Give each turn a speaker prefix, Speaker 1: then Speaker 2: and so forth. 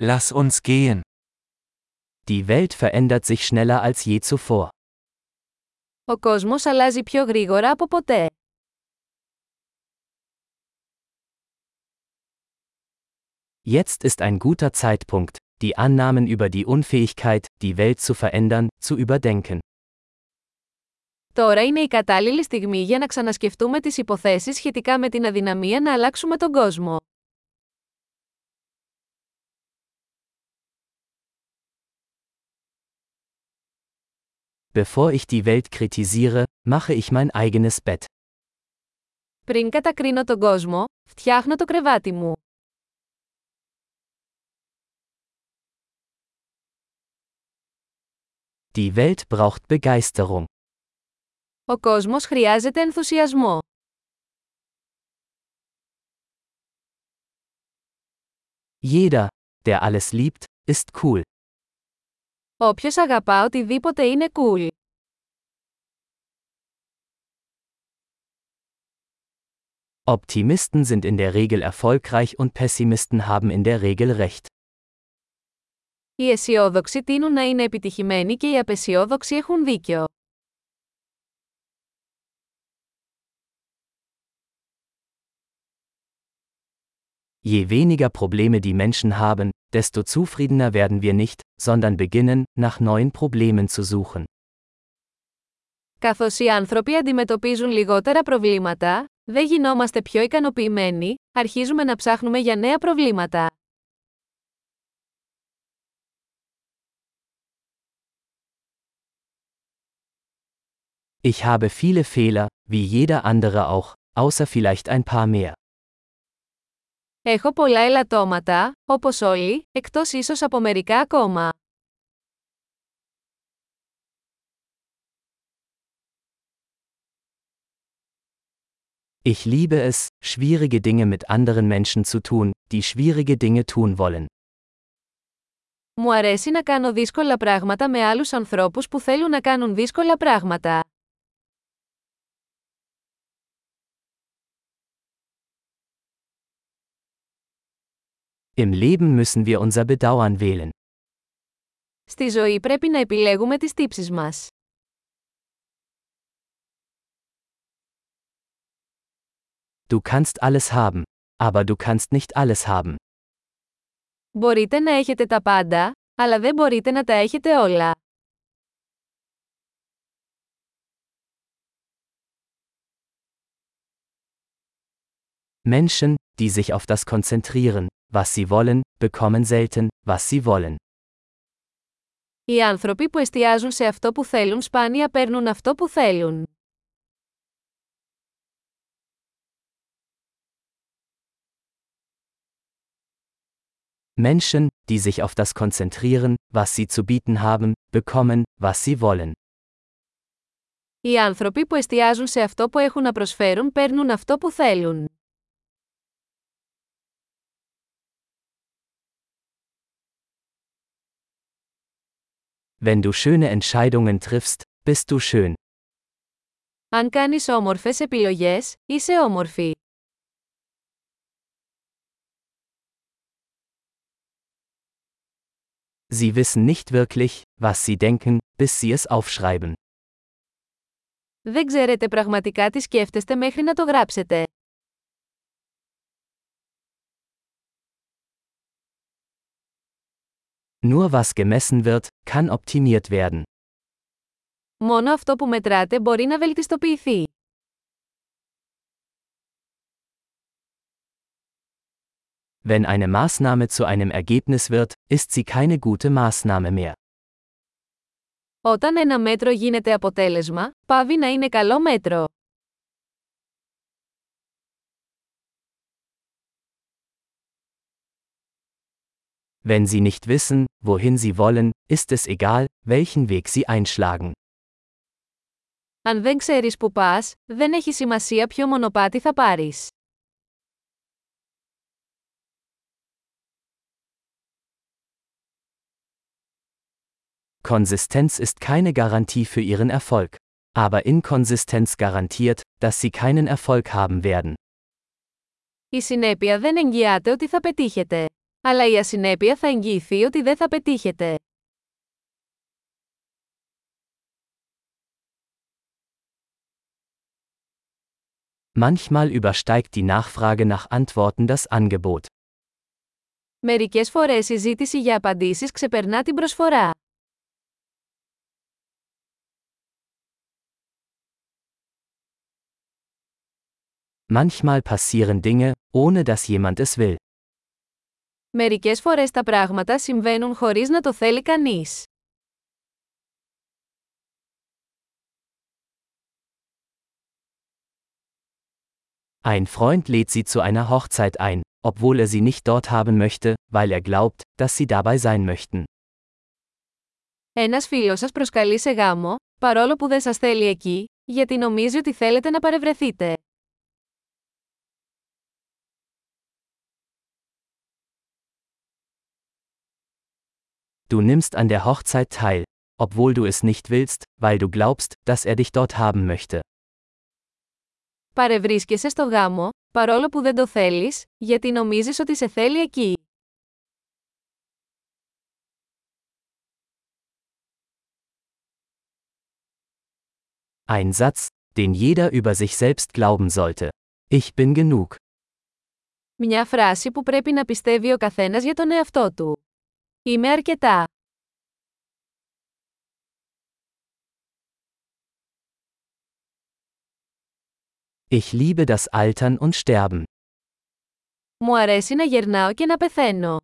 Speaker 1: Lass uns gehen.
Speaker 2: Die Welt verändert sich schneller als je zuvor.
Speaker 3: Ο κόσμος αλλάζει πιο γρήγορα από ποτέ.
Speaker 2: Jetzt ist ein guter Zeitpunkt, die Annahmen über die Unfähigkeit, die Welt zu verändern, zu überdenken.
Speaker 3: Τώρα είναι η κατάλληλη στιγμή για να ξανασκεφτούμε τις υποθέσεις σχετικά με την αδυναμία να αλλάξουμε τον κόσμο.
Speaker 2: Bevor ich die Welt kritisiere, mache ich mein eigenes Bett.
Speaker 3: Πριν κατακρίνω τον κόσμο, φτιάχνω το κρεβάτι μου.
Speaker 2: Die Welt braucht Begeisterung.
Speaker 3: Ο κόσμος χρειάζεται ενθουσιασμό.
Speaker 2: Jeder, der alles liebt, ist cool.
Speaker 3: Όποιος αγαπά οτιδήποτε είναι cool.
Speaker 2: Optimisten sind in der Regel erfolgreich und Pessimisten haben in der Regel recht.
Speaker 3: Οι αισιόδοξοι τείνουν να είναι επιτυχημένοι και οι απεσιόδοξοι έχουν δίκιο.
Speaker 2: Je weniger Probleme die Menschen haben, desto zufriedener werden wir nicht, sondern beginnen, nach neuen Problemen zu suchen.
Speaker 3: Καθώς οι άνθρωποι αντιμετωπίζουν λιγότερα προβλήματα, δεν γινόμαστε πιο ικανοποιημένοι, αρχίζουμε να ψάχνουμε για νέα προβλήματα.
Speaker 2: Ich habe viele Fehler, wie jeder andere auch, außer vielleicht ein paar mehr.
Speaker 3: Έχω πολλά ελαττώματα, όπως όλοι, εκτός ίσως από μερικά ακόμα.
Speaker 2: Ich liebe es, schwierige Dinge mit anderen Menschen zu tun, die schwierige Dinge tun wollen.
Speaker 3: Μου αρέσει να κάνω δύσκολα πράγματα με άλλους ανθρώπους που θέλουν να κάνουν δύσκολα πράγματα.
Speaker 2: Im Leben müssen wir unser Bedauern wählen.
Speaker 3: Στη ζωή πρέπει να επιλέγουμε τις τύψεις μας.
Speaker 2: Du kannst alles haben, aber du kannst nicht alles haben.
Speaker 3: Μπορείτε να έχετε τα πάντα, αλλά δεν μπορείτε να τα έχετε όλα.
Speaker 2: Menschen, die sich auf das konzentrieren, was sie wollen, bekommen selten, was sie wollen.
Speaker 3: Οι άνθρωποι που εστιάζουν σε αυτό που θέλουν σπάνια παίρνουν αυτό που θέλουν.
Speaker 2: Menschen, die sich auf das konzentrieren, was sie zu bieten haben, bekommen, was sie wollen.
Speaker 3: Οι άνθρωποι που εστιάζουν σε αυτό που έχουν να προσφέρουν παίρνουν αυτό που θέλουν.
Speaker 2: Wenn du schöne Entscheidungen triffst, bist du schön.
Speaker 3: Αν κάνεις όμορφες επιλογές, είσαι όμορφη.
Speaker 2: Sie wissen nicht wirklich, was sie denken, bis sie es aufschreiben.
Speaker 3: Δεν ξέρετε πραγματικά τι σκέφτεστε μέχρι να το γράψετε.
Speaker 2: Nur was gemessen wird, kann optimiert werden.
Speaker 3: Μόνο αυτό που μετράτε μπορεί να βελτιστοποιηθεί.
Speaker 2: Wenn eine Maßnahme zu einem Ergebnis wird, ist sie keine gute Maßnahme mehr.
Speaker 3: Όταν ένα μέτρο γίνεται αποτέλεσμα, πάβει να είναι καλό μέτρο.
Speaker 2: Wenn sie nicht wissen, wohin sie wollen, ist es egal, welchen Weg sie einschlagen.
Speaker 3: Αν δεν ξέρεις που πας, δεν έχει σημασία ποιο μονοπάτι θα πάρεις.
Speaker 2: Konsistenz ist keine Garantie für ihren Erfolg. Aber Inkonsistenz garantiert, dass sie keinen Erfolg haben werden.
Speaker 3: Η συνέπεια δεν εγγυάται ότι θα πετύχετε. Αλλά η ασυνέπεια θα εγγυηθεί ότι δεν θα πετύχετε.
Speaker 2: Manchmal übersteigt die Nachfrage nach Antworten das Angebot.
Speaker 3: Μερικές φορές η ζήτηση για απαντήσεις ξεπερνά την προσφορά.
Speaker 2: Manchmal passieren Dinge, ohne dass jemand es will.
Speaker 3: Μερικές φορές τα πράγματα συμβαίνουν χωρίς να το θέλει κανείς.
Speaker 2: Ein Freund lädt sie zu einer Hochzeit ein, obwohl er sie nicht dort haben möchte, weil er glaubt, dass sie dabei sein möchten.
Speaker 3: Ένας φίλος σας προσκαλεί σε γάμο, παρόλο που δεν σας θέλει εκεί, γιατί νομίζει ότι θέλετε να παρευρεθείτε.
Speaker 2: Du nimmst an der Hochzeit teil, obwohl du es nicht willst, weil du glaubst, dass er dich dort haben möchte.
Speaker 3: Παρευρίσκεσαι στο γάμο, παρόλο που δεν το θέλεις, γιατί νομίζεις ότι σε θέλει εκεί.
Speaker 2: Ein Satz, den jeder über sich selbst glauben sollte. Ich bin genug.
Speaker 3: Μια φράση που πρέπει να πιστεύει ο καθένας για τον εαυτό του. Είμαι αρκετά.
Speaker 2: Ich liebe das Altern und Sterben.
Speaker 3: Μου αρέσει να γερνάω και να πεθαίνω.